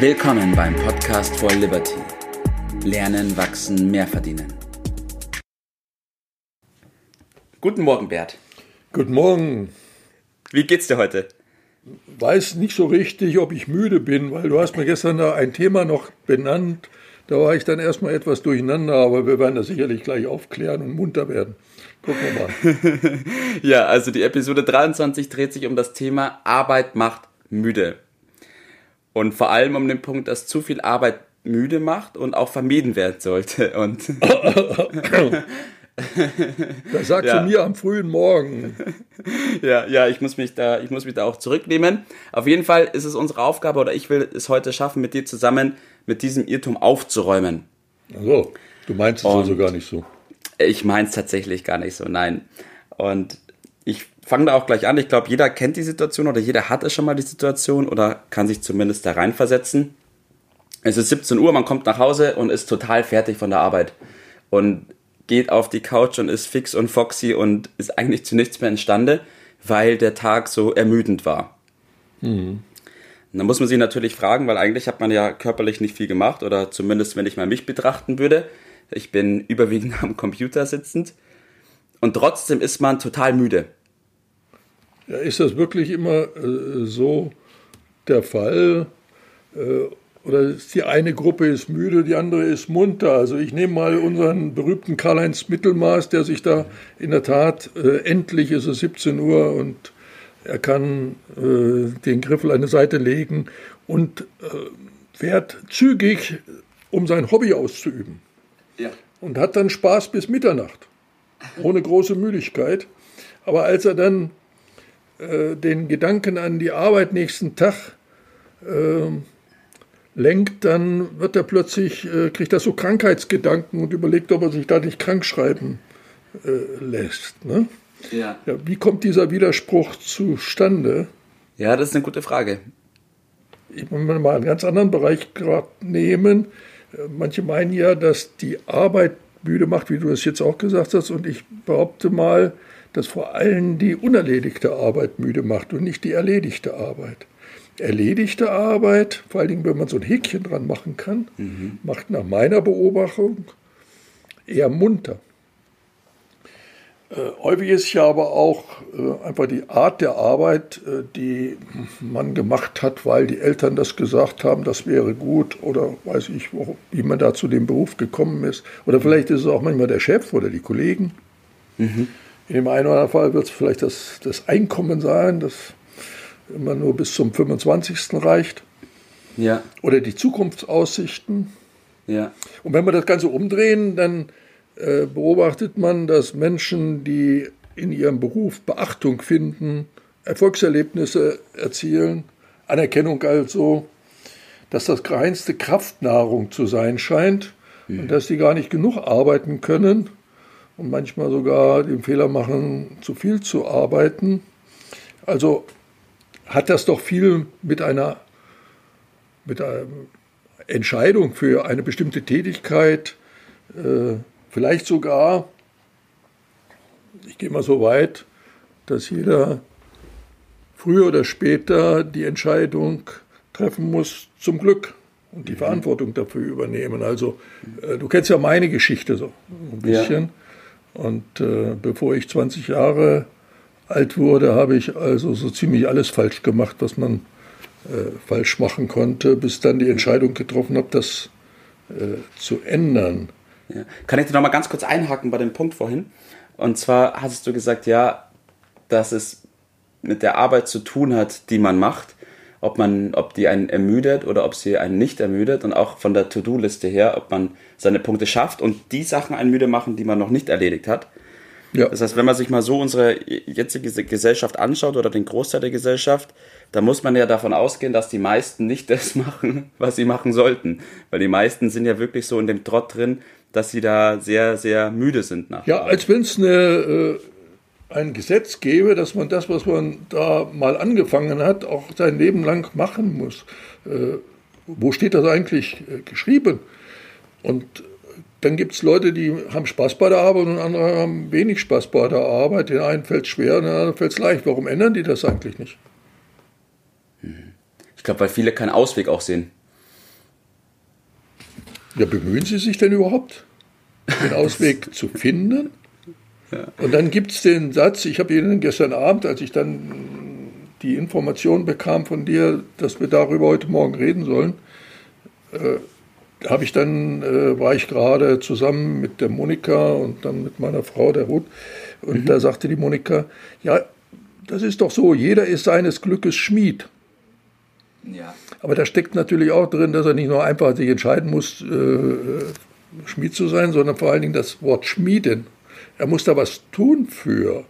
Willkommen beim Podcast for Liberty. Lernen, wachsen, mehr verdienen. Guten Morgen, Bert. Guten Morgen. Wie geht's dir heute? Weiß nicht so richtig, ob ich müde bin, weil du hast mir gestern da ein Thema noch benannt. Da war ich dann erstmal etwas durcheinander, aber wir werden das sicherlich gleich aufklären und munter werden. Gucken wir mal. ja, also die Episode 23 dreht sich um das Thema Arbeit macht müde. Und vor allem um den Punkt, dass zu viel Arbeit müde macht und auch vermieden werden sollte. Und das sagst ja. du mir am frühen Morgen. Ja, ja, ich muss mich da, ich muss mich da auch zurücknehmen. Auf jeden Fall ist es unsere Aufgabe oder ich will es heute schaffen, mit dir zusammen mit diesem Irrtum aufzuräumen. Also, du meinst es also gar nicht so. Ich meine es tatsächlich gar nicht so, nein. Und ich fange da auch gleich an. Ich glaube, jeder kennt die Situation oder jeder hatte schon mal die Situation oder kann sich zumindest da reinversetzen. Es ist 17 Uhr, man kommt nach Hause und ist total fertig von der Arbeit und geht auf die Couch und ist fix und foxy und ist eigentlich zu nichts mehr imstande, weil der Tag so ermüdend war. Mhm. Und dann muss man sich natürlich fragen, weil eigentlich hat man ja körperlich nicht viel gemacht oder zumindest wenn ich mal mich betrachten würde. Ich bin überwiegend am Computer sitzend und trotzdem ist man total müde. Ja, ist das wirklich immer äh, so der Fall? Äh, oder ist die eine Gruppe ist müde, die andere ist munter? Also ich nehme mal unseren berühmten Karl-Heinz Mittelmaß, der sich da in der Tat, äh, endlich ist es 17 Uhr und er kann äh, den Griffel an die Seite legen und äh, fährt zügig, um sein Hobby auszuüben. Ja. Und hat dann Spaß bis Mitternacht, ohne große Müdigkeit. Aber als er dann äh, den Gedanken an die Arbeit nächsten Tag äh, lenkt, dann wird er plötzlich, äh, kriegt er so Krankheitsgedanken und überlegt, ob er sich da nicht krank schreiben äh, lässt. Ne? Ja. ja. Wie kommt dieser Widerspruch zustande? Ja, das ist eine gute Frage. Ich will mal einen ganz anderen Bereich gerade nehmen. Äh, manche meinen ja, dass die Arbeit müde macht, wie du es jetzt auch gesagt hast. Und ich behaupte mal, dass vor allem die unerledigte Arbeit müde macht und nicht die erledigte Arbeit. Erledigte Arbeit, vor allen Dingen, wenn man so ein Häkchen dran machen kann, mhm. macht nach meiner Beobachtung eher munter. Äh, häufig ist ja aber auch äh, einfach die Art der Arbeit, äh, die man gemacht hat, weil die Eltern das gesagt haben, das wäre gut oder weiß ich, wo, wie man da zu dem Beruf gekommen ist. Oder vielleicht ist es auch manchmal der Chef oder die Kollegen. Mhm. In dem einen oder anderen Fall wird es vielleicht das, das Einkommen sein, das immer nur bis zum 25. reicht. Ja. Oder die Zukunftsaussichten. Ja. Und wenn wir das Ganze umdrehen, dann äh, beobachtet man, dass Menschen, die in ihrem Beruf Beachtung finden, Erfolgserlebnisse erzielen, Anerkennung also, dass das reinste Kraftnahrung zu sein scheint mhm. und dass sie gar nicht genug arbeiten können und manchmal sogar den Fehler machen, zu viel zu arbeiten. Also hat das doch viel mit einer, mit einer Entscheidung für eine bestimmte Tätigkeit äh, Vielleicht sogar, ich gehe mal so weit, dass jeder früher oder später die Entscheidung treffen muss zum Glück und die mhm. Verantwortung dafür übernehmen. Also äh, du kennst ja meine Geschichte so ein bisschen. Ja. Und äh, bevor ich 20 Jahre alt wurde, habe ich also so ziemlich alles falsch gemacht, was man äh, falsch machen konnte, bis dann die Entscheidung getroffen habe, das äh, zu ändern. Ja. Kann ich dir noch mal ganz kurz einhaken bei dem Punkt vorhin? Und zwar hast du gesagt, ja, dass es mit der Arbeit zu tun hat, die man macht, ob man, ob die einen ermüdet oder ob sie einen nicht ermüdet und auch von der To-Do-Liste her, ob man seine Punkte schafft und die Sachen einen müde machen, die man noch nicht erledigt hat. Ja. Das heißt, wenn man sich mal so unsere jetzige Gesellschaft anschaut oder den Großteil der Gesellschaft, da muss man ja davon ausgehen, dass die meisten nicht das machen, was sie machen sollten. Weil die meisten sind ja wirklich so in dem Trott drin, dass sie da sehr, sehr müde sind. Nach ja, als wenn es äh, ein Gesetz gäbe, dass man das, was man da mal angefangen hat, auch sein Leben lang machen muss. Äh, wo steht das eigentlich äh, geschrieben? Und dann gibt es Leute, die haben Spaß bei der Arbeit und andere haben wenig Spaß bei der Arbeit. Den einen fällt es schwer, den anderen fällt es leicht. Warum ändern die das eigentlich nicht? Ich glaube, weil viele keinen Ausweg auch sehen. Ja, bemühen Sie sich denn überhaupt, den Ausweg zu finden? Und dann gibt es den Satz, ich habe Ihnen gestern Abend, als ich dann die Information bekam von dir, dass wir darüber heute Morgen reden sollen, äh, habe ich dann, äh, war ich gerade zusammen mit der Monika und dann mit meiner Frau, der Ruth, und mhm. da sagte die Monika, ja, das ist doch so, jeder ist seines Glückes Schmied. Ja. Aber da steckt natürlich auch drin, dass er nicht nur einfach sich entscheiden muss, äh, Schmied zu sein, sondern vor allen Dingen das Wort Schmieden. Er muss da was tun für.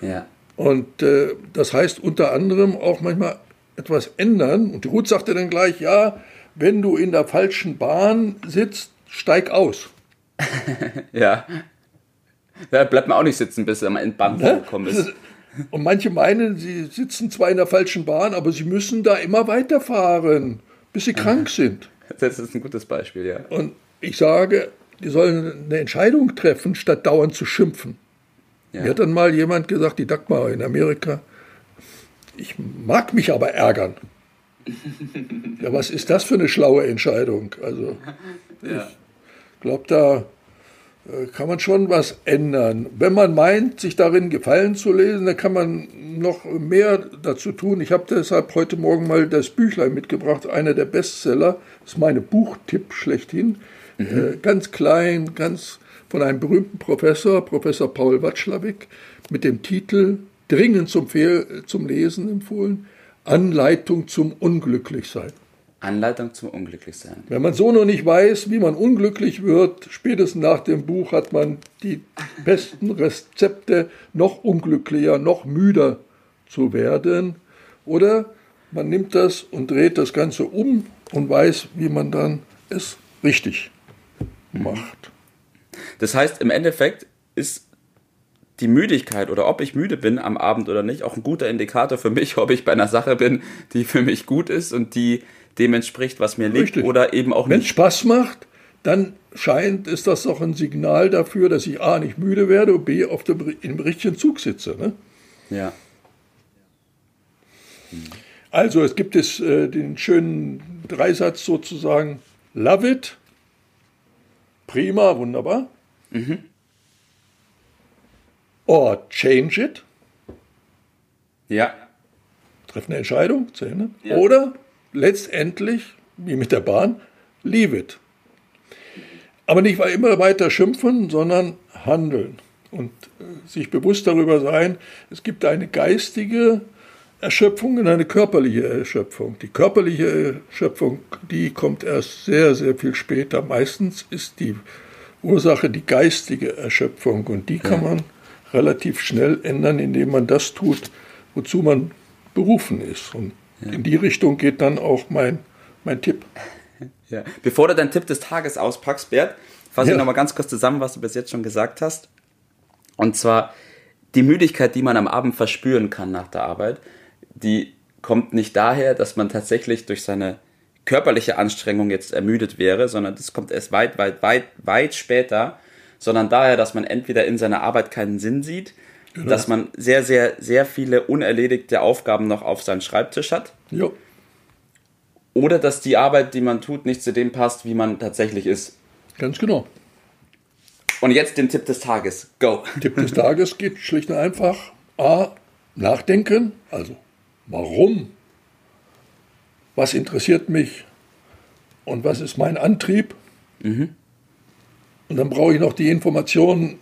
Ja. Und äh, das heißt unter anderem auch manchmal etwas ändern. Und die Ruth sagte dann gleich, ja, wenn du in der falschen Bahn sitzt, steig aus. ja. Da bleibt man auch nicht sitzen, bis er mal in Bahn ne? gekommen ist. Und manche meinen, sie sitzen zwar in der falschen Bahn, aber sie müssen da immer weiterfahren, bis sie krank sind. Das ist ein gutes Beispiel, ja. Und ich sage, die sollen eine Entscheidung treffen, statt dauernd zu schimpfen. Ja. Mir hat dann mal jemand gesagt, die Dagmar in Amerika, ich mag mich aber ärgern. ja, was ist das für eine schlaue Entscheidung? Also, ja. ich glaube, da äh, kann man schon was ändern. Wenn man meint, sich darin gefallen zu lesen, dann kann man noch mehr dazu tun. Ich habe deshalb heute Morgen mal das Büchlein mitgebracht, einer der Bestseller. Das ist meine Buchtipp schlechthin. Mhm. Äh, ganz klein, ganz von einem berühmten Professor, Professor Paul Watschlawick, mit dem Titel dringend zum, zum Lesen empfohlen, Anleitung zum Unglücklichsein. Anleitung zum Unglücklichsein. Wenn man so noch nicht weiß, wie man unglücklich wird, spätestens nach dem Buch hat man die besten Rezepte, noch unglücklicher, noch müder zu werden. Oder man nimmt das und dreht das Ganze um und weiß, wie man dann es richtig macht. Das heißt, im Endeffekt ist die Müdigkeit oder ob ich müde bin am Abend oder nicht auch ein guter Indikator für mich, ob ich bei einer Sache bin, die für mich gut ist und die dem entspricht, was mir liegt Richtig. oder eben auch nicht. Wenn es Spaß macht, dann scheint, ist das doch ein Signal dafür, dass ich A, nicht müde werde und B, auf dem, im richtigen Zug sitze. Ne? Ja. Also es gibt es äh, den schönen Dreisatz sozusagen, love it, prima, wunderbar. Mhm. Or change it. Ja. Treffen eine Entscheidung zu ändern. Ja. Oder letztendlich, wie mit der Bahn, leave it. Aber nicht immer weiter schimpfen, sondern handeln und äh, sich bewusst darüber sein, es gibt eine geistige Erschöpfung und eine körperliche Erschöpfung. Die körperliche Erschöpfung, die kommt erst sehr, sehr viel später. Meistens ist die Ursache die geistige Erschöpfung und die kann man relativ schnell ändern, indem man das tut, wozu man berufen ist. Und. In die Richtung geht dann auch mein, mein Tipp. Ja. Bevor du deinen Tipp des Tages auspackst, Bert, fasse ja. ich nochmal ganz kurz zusammen, was du bis jetzt schon gesagt hast. Und zwar die Müdigkeit, die man am Abend verspüren kann nach der Arbeit, die kommt nicht daher, dass man tatsächlich durch seine körperliche Anstrengung jetzt ermüdet wäre, sondern das kommt erst weit, weit, weit, weit später, sondern daher, dass man entweder in seiner Arbeit keinen Sinn sieht, Genau. Dass man sehr, sehr, sehr viele unerledigte Aufgaben noch auf seinem Schreibtisch hat. Ja. Oder dass die Arbeit, die man tut, nicht zu dem passt, wie man tatsächlich ist. Ganz genau. Und jetzt den Tipp des Tages. Go. Tipp des Tages geht schlicht und einfach A. Nachdenken. Also, warum? Was interessiert mich? Und was ist mein Antrieb? Mhm. Und dann brauche ich noch die Informationen,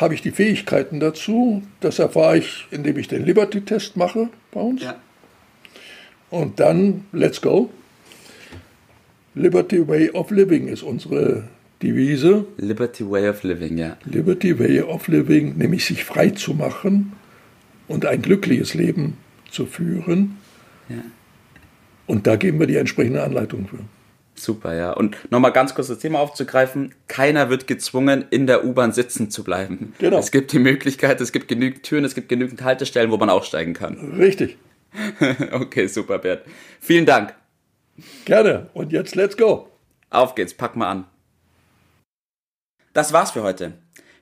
habe ich die Fähigkeiten dazu. Das erfahre ich, indem ich den Liberty-Test mache bei uns. Ja. Und dann, let's go. Liberty Way of Living ist unsere Devise. Liberty Way of Living, ja. Liberty Way of Living, nämlich sich frei zu machen und ein glückliches Leben zu führen. Ja. Und da geben wir die entsprechende Anleitung für. Super, ja. Und nochmal ganz kurz das Thema aufzugreifen. Keiner wird gezwungen, in der U-Bahn sitzen zu bleiben. Genau. Es gibt die Möglichkeit, es gibt genügend Türen, es gibt genügend Haltestellen, wo man aussteigen kann. Richtig. okay, super, Bert. Vielen Dank. Gerne. Und jetzt let's go. Auf geht's, pack mal an. Das war's für heute.